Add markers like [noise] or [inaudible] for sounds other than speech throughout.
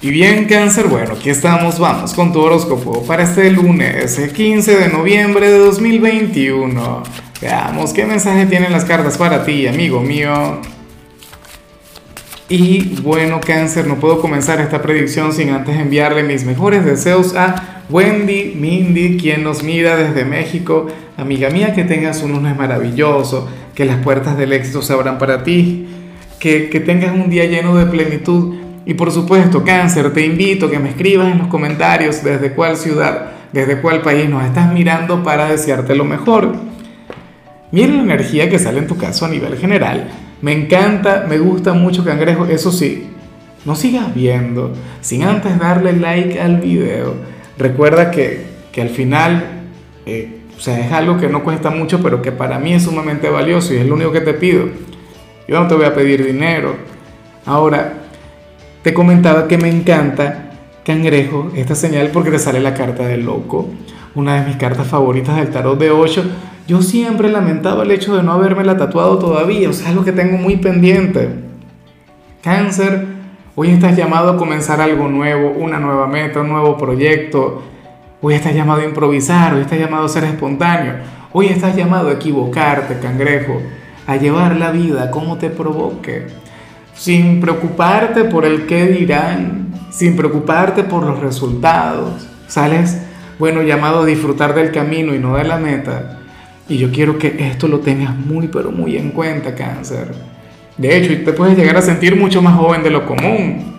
Y bien cáncer, bueno, aquí estamos, vamos con tu horóscopo para este lunes, el 15 de noviembre de 2021. Veamos qué mensaje tienen las cartas para ti, amigo mío. Y bueno cáncer, no puedo comenzar esta predicción sin antes enviarle mis mejores deseos a Wendy, Mindy, quien nos mira desde México. Amiga mía, que tengas un lunes maravilloso, que las puertas del éxito se abran para ti, que, que tengas un día lleno de plenitud y por supuesto, cáncer, te invito a que me escribas en los comentarios desde cuál ciudad, desde cuál país nos estás mirando para desearte lo mejor. Mira la energía que sale en tu caso a nivel general. Me encanta, me gusta mucho cangrejo, eso sí, no sigas viendo sin antes darle like al video. Recuerda que, que al final, eh, o sea, es algo que no cuesta mucho, pero que para mí es sumamente valioso y es lo único que te pido. Yo no te voy a pedir dinero. Ahora, te comentaba que me encanta Cangrejo, esta señal, porque te sale la carta del loco, una de mis cartas favoritas del tarot de 8. Yo siempre he lamentado el hecho de no haberme tatuado todavía, o sea, es algo que tengo muy pendiente. Cáncer, hoy estás llamado a comenzar algo nuevo, una nueva meta, un nuevo proyecto. Hoy estás llamado a improvisar, hoy estás llamado a ser espontáneo. Hoy estás llamado a equivocarte, cangrejo, a llevar la vida como te provoque sin preocuparte por el qué dirán, sin preocuparte por los resultados. Sales, bueno, llamado a disfrutar del camino y no de la meta. Y yo quiero que esto lo tengas muy, pero muy en cuenta, cáncer. De hecho, te puedes llegar a sentir mucho más joven de lo común.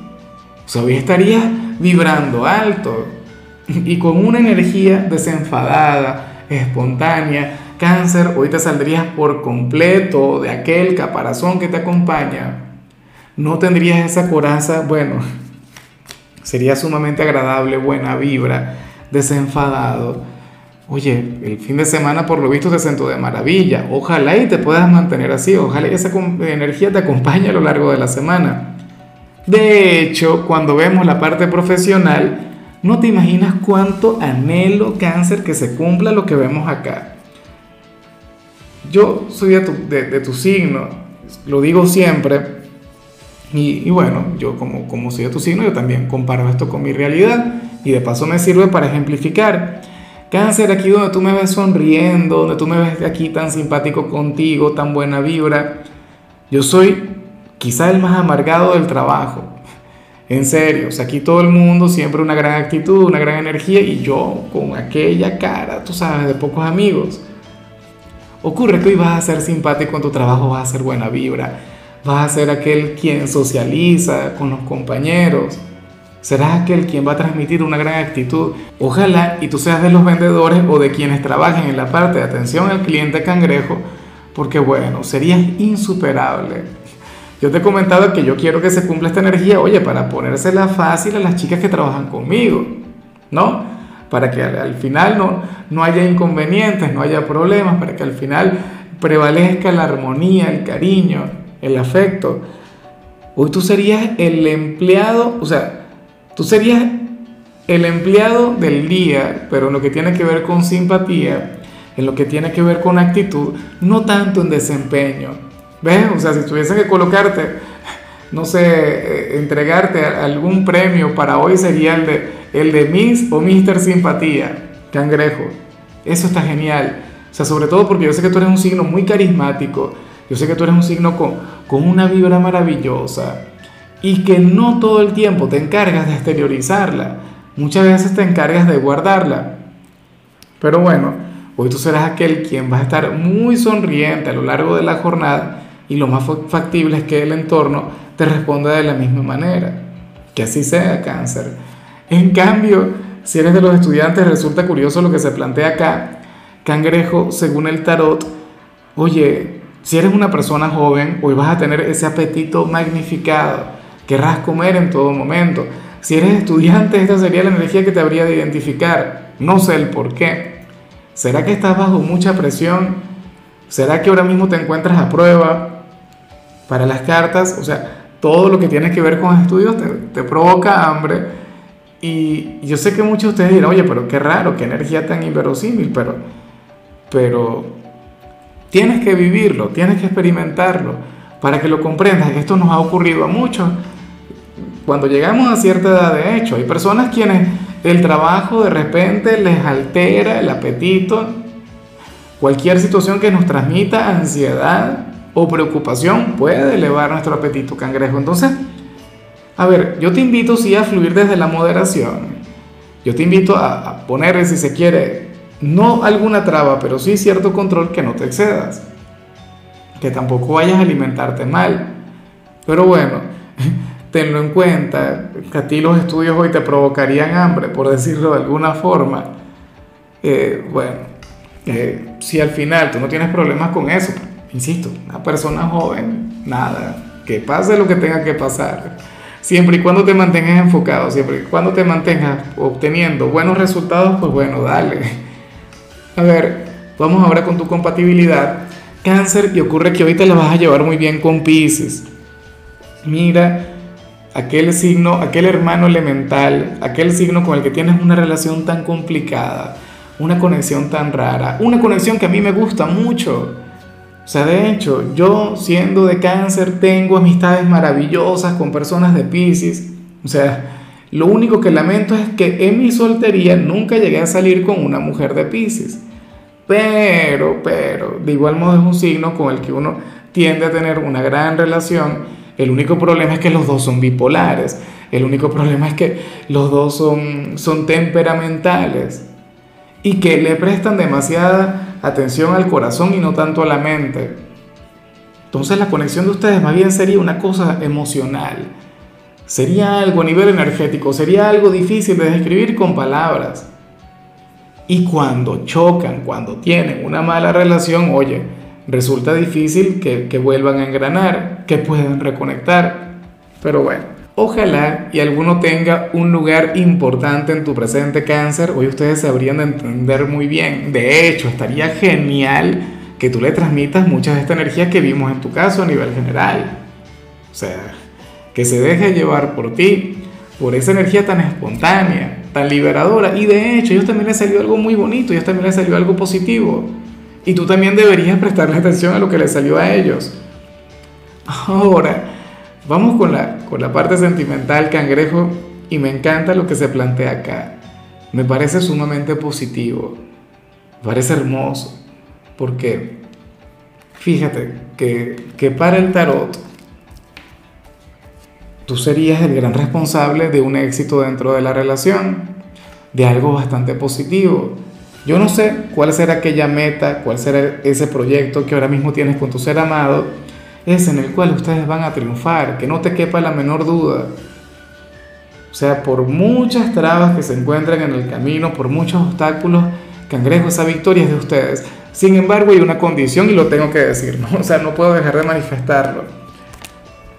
O sea, hoy estarías vibrando alto y con una energía desenfadada, espontánea. Cáncer, hoy te saldrías por completo de aquel caparazón que te acompaña no tendrías esa coraza, bueno, sería sumamente agradable, buena vibra, desenfadado. Oye, el fin de semana por lo visto te sentó de maravilla. Ojalá y te puedas mantener así, ojalá y esa energía te acompañe a lo largo de la semana. De hecho, cuando vemos la parte profesional, no te imaginas cuánto anhelo cáncer que se cumpla lo que vemos acá. Yo soy de tu, de tu signo, lo digo siempre, y, bueno, yo como, como soy de tu signo, yo también comparo esto con mi realidad y de paso me sirve para ejemplificar. Cáncer, aquí donde tú me ves sonriendo, donde tú me ves aquí tan simpático contigo, tan buena vibra, yo soy quizá el más amargado del trabajo. En serio, o sea, aquí todo el mundo siempre una gran actitud, una gran energía y yo con aquella cara, tú sabes, de pocos amigos. Ocurre que hoy vas a ser simpático en tu trabajo, vas a ser buena vibra vas a ser aquel quien socializa con los compañeros, serás aquel quien va a transmitir una gran actitud. Ojalá y tú seas de los vendedores o de quienes trabajen en la parte de atención al cliente cangrejo, porque bueno, serías insuperable. Yo te he comentado que yo quiero que se cumpla esta energía, oye, para ponérsela fácil a las chicas que trabajan conmigo, ¿no? Para que al, final no, no haya inconvenientes, no haya problemas, para que al final prevalezca la armonía, el cariño, el afecto. Hoy tú serías el empleado, o sea, tú serías el empleado del día, pero en lo que tiene que ver con simpatía, en lo que tiene que ver con actitud, no tanto en desempeño. ¿Ves? O sea, si tuviese que colocarte, no sé, eh, entregarte algún premio para hoy sería el de, el de Miss o Mister Simpatía, cangrejo. Eso está genial. O sea, sobre todo porque yo sé que tú eres un signo muy carismático, yo sé que tú eres un signo con, con una vibra maravillosa y que no todo el tiempo te encargas de exteriorizarla. Muchas veces te encargas de guardarla. Pero bueno, hoy tú serás aquel quien va a estar muy sonriente a lo largo de la jornada y lo más factible es que el entorno te responda de la misma manera. Que así sea, cáncer. En cambio, si eres de los estudiantes, resulta curioso lo que se plantea acá. Cangrejo, según el tarot, oye, si eres una persona joven, hoy vas a tener ese apetito magnificado, querrás comer en todo momento. Si eres estudiante, esta sería la energía que te habría de identificar. No sé el por qué. ¿Será que estás bajo mucha presión? ¿Será que ahora mismo te encuentras a prueba para las cartas? O sea, todo lo que tiene que ver con estudios te, te provoca hambre. Y yo sé que muchos de ustedes dirán, oye, pero qué raro, qué energía tan inverosímil, pero, pero Tienes que vivirlo, tienes que experimentarlo para que lo comprendas. Esto nos ha ocurrido a muchos. cuando llegamos a cierta edad, de hecho, hay personas quienes el trabajo de repente les altera el apetito, cualquier situación que nos transmita ansiedad o preocupación puede elevar nuestro apetito cangrejo. Entonces, a ver, yo te invito sí a fluir desde la moderación. Yo te invito a, a poner, si se quiere, no alguna traba, pero sí cierto control que no te excedas. Que tampoco vayas a alimentarte mal. Pero bueno, [laughs] tenlo en cuenta, que a ti los estudios hoy te provocarían hambre, por decirlo de alguna forma. Eh, bueno, eh, si al final tú no tienes problemas con eso, insisto, una persona joven, nada, que pase lo que tenga que pasar. Siempre y cuando te mantengas enfocado, siempre y cuando te mantengas obteniendo buenos resultados, pues bueno, dale. A ver, vamos ahora con tu compatibilidad. Cáncer, y ocurre que te la vas a llevar muy bien con Pisces. Mira, aquel signo, aquel hermano elemental, aquel signo con el que tienes una relación tan complicada, una conexión tan rara, una conexión que a mí me gusta mucho. O sea, de hecho, yo siendo de cáncer tengo amistades maravillosas con personas de Pisces. O sea, lo único que lamento es que en mi soltería nunca llegué a salir con una mujer de Pisces. Pero, pero, de igual modo es un signo con el que uno tiende a tener una gran relación el único problema es que los dos son bipolares. El único problema es que los dos son, son temperamentales y que le prestan demasiada atención al corazón y no tanto a la mente. Entonces la conexión de ustedes más bien sería una cosa emocional. Sería algo a nivel energético, sería algo difícil de describir con palabras. Y cuando chocan, cuando tienen una mala relación, oye, resulta difícil que, que vuelvan a engranar, que puedan reconectar. Pero bueno, ojalá y alguno tenga un lugar importante en tu presente cáncer. Hoy ustedes sabrían de entender muy bien. De hecho, estaría genial que tú le transmitas muchas de esta energía que vimos en tu caso a nivel general. O sea, que se deje llevar por ti, por esa energía tan espontánea, liberadora. Y de hecho, a ellos también les salió algo muy bonito, a ellos también les salió algo positivo. Y tú también deberías prestarle atención a lo que le salió a ellos. Ahora, vamos con la, con la parte sentimental, cangrejo, y me encanta lo que se plantea acá. Me parece sumamente positivo, parece hermoso, porque fíjate que, que para el tarot, tú serías el gran responsable de un éxito dentro de la relación, de algo bastante positivo yo no sé cuál será aquella meta, cuál será ese proyecto que ahora mismo tienes con tu ser amado, es en el cual ustedes van a triunfar, que no te quepa la menor duda. O sea, por muchas trabas que se encuentran en el camino, por muchos obstáculos, cangrejo, esa victoria es de ustedes. Sin embargo, hay una condición y lo tengo que decir, ¿no? [laughs] O sea, no puedo dejar de manifestarlo.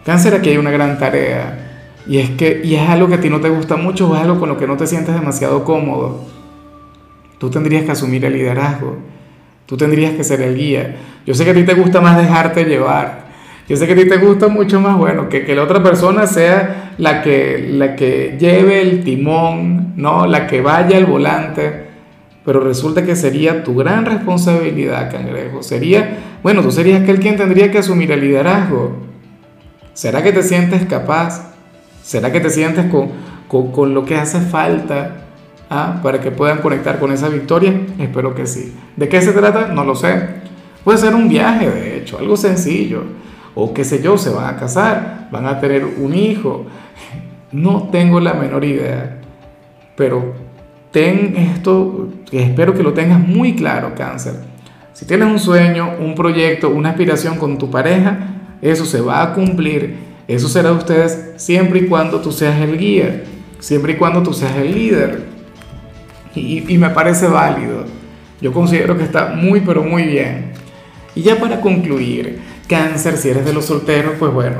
Cáncer, aquí hay una gran tarea. Y es que, y es algo que a ti no te gusta mucho o es algo con lo que no te sientes demasiado cómodo. Tú tendrías que asumir el liderazgo. Tú tendrías que ser el guía. Yo sé que a ti te gusta más dejarte llevar. Yo sé que a ti te gusta mucho más, bueno, que, que la otra persona sea la que, la que lleve el timón, ¿no? La que vaya al volante. Pero resulta que sería tu gran responsabilidad, cangrejo. Sería, bueno, tú serías aquel quien tendría que asumir el liderazgo. ¿Será que te sientes capaz? ¿Será que te sientes con, con, con lo que hace falta? ¿ah? para que puedan conectar con esa victoria? Espero que sí. ¿De qué se trata? No lo sé. Puede ser un viaje, de hecho, algo sencillo. O qué sé yo, se van a casar, van a tener un hijo. No tengo la menor idea. Pero ten esto, espero que lo tengas muy claro, cáncer. Si tienes un sueño, un proyecto, una aspiración con tu pareja, eso se va a cumplir. Eso será de ustedes siempre y cuando tú seas el guía, siempre y cuando tú seas el líder. Y, me parece válido. Yo considero que está muy, pero muy bien. Y ya para concluir, cáncer, si eres de los solteros, pues bueno,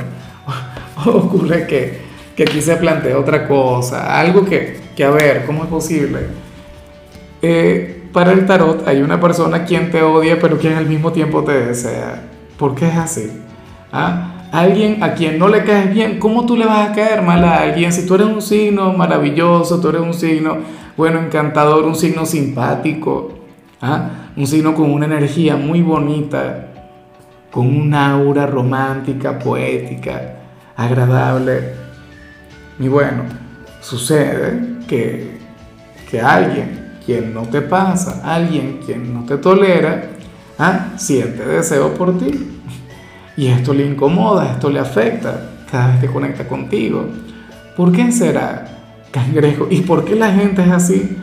[laughs] ocurre que, que aquí se plantea otra cosa, algo que, que, a ver, ¿cómo es posible? Eh, para el tarot hay una persona quien te odia, pero quien al mismo tiempo te desea. ¿Por qué es así? ¿Ah? Alguien a quien no le caes bien, ¿cómo tú le vas a caer mal a alguien si tú eres un signo maravilloso, tú eres un signo bueno, encantador, un signo simpático, ¿ah? un signo con una energía muy bonita, con una aura romántica, poética, agradable. Y bueno, sucede que, que alguien quien no te pasa, alguien quien no te tolera, ¿ah? siente deseo por ti. Y esto le incomoda, esto le afecta cada vez que conecta contigo. ¿Por qué será, cangrejo? ¿Y por qué la gente es así?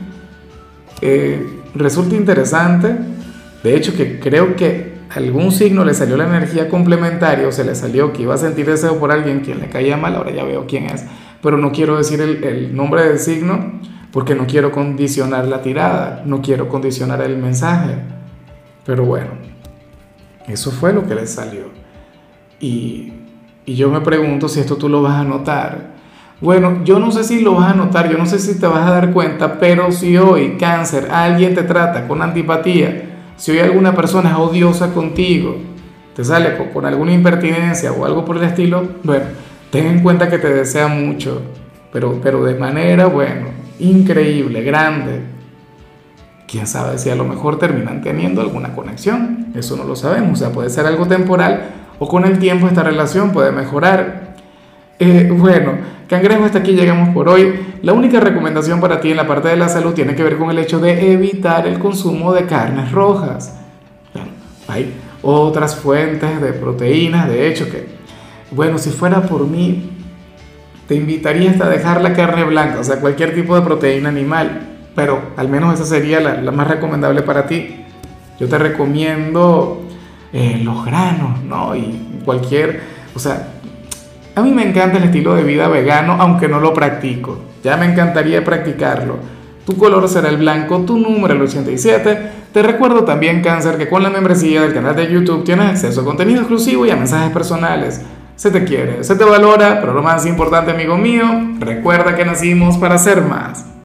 Eh, resulta interesante, de hecho que creo que algún signo le salió la energía complementaria o se le salió que iba a sentir deseo por alguien quien le caía mal, ahora ya veo quién es, pero no quiero decir el nombre del signo porque no quiero condicionar la tirada, no quiero condicionar el mensaje. Pero bueno, eso fue lo que le salió. Y, y yo me pregunto si esto tú lo vas a notar. Bueno, yo no sé si lo vas a notar, yo no sé si te vas a dar cuenta, pero si hoy, cáncer, alguien te trata con antipatía, si hoy alguna persona es odiosa contigo, te sale con, alguna impertinencia o algo por el estilo, bueno, ten en cuenta que te desea mucho, pero, pero de manera, bueno, increíble, grande. Quién sabe si a lo mejor terminan teniendo alguna conexión, eso no lo sabemos, o sea, puede ser algo temporal o con el tiempo esta relación puede mejorar. Eh, bueno, cangrejo, hasta aquí llegamos por hoy. La única recomendación para ti en la parte de la salud tiene que ver con el hecho de evitar el consumo de carnes rojas. hay otras fuentes de proteínas, de hecho que, bueno, si fuera por mí, te invitaría hasta dejar la carne blanca, o sea, cualquier tipo de proteína animal, pero al menos esa sería la, más recomendable para ti. Yo te recomiendo eh, los granos, ¿no? Y cualquier, o sea, a mí me encanta el estilo de vida vegano, aunque no lo practico. Ya me encantaría practicarlo. Tu color será el blanco, tu número el 87. Te recuerdo también, Cáncer, que con la membresía del canal de YouTube tienes acceso a contenido exclusivo y a mensajes personales se te quiere, se te valora, pero lo más importante, amigo mío, recuerda que nacimos para ser más.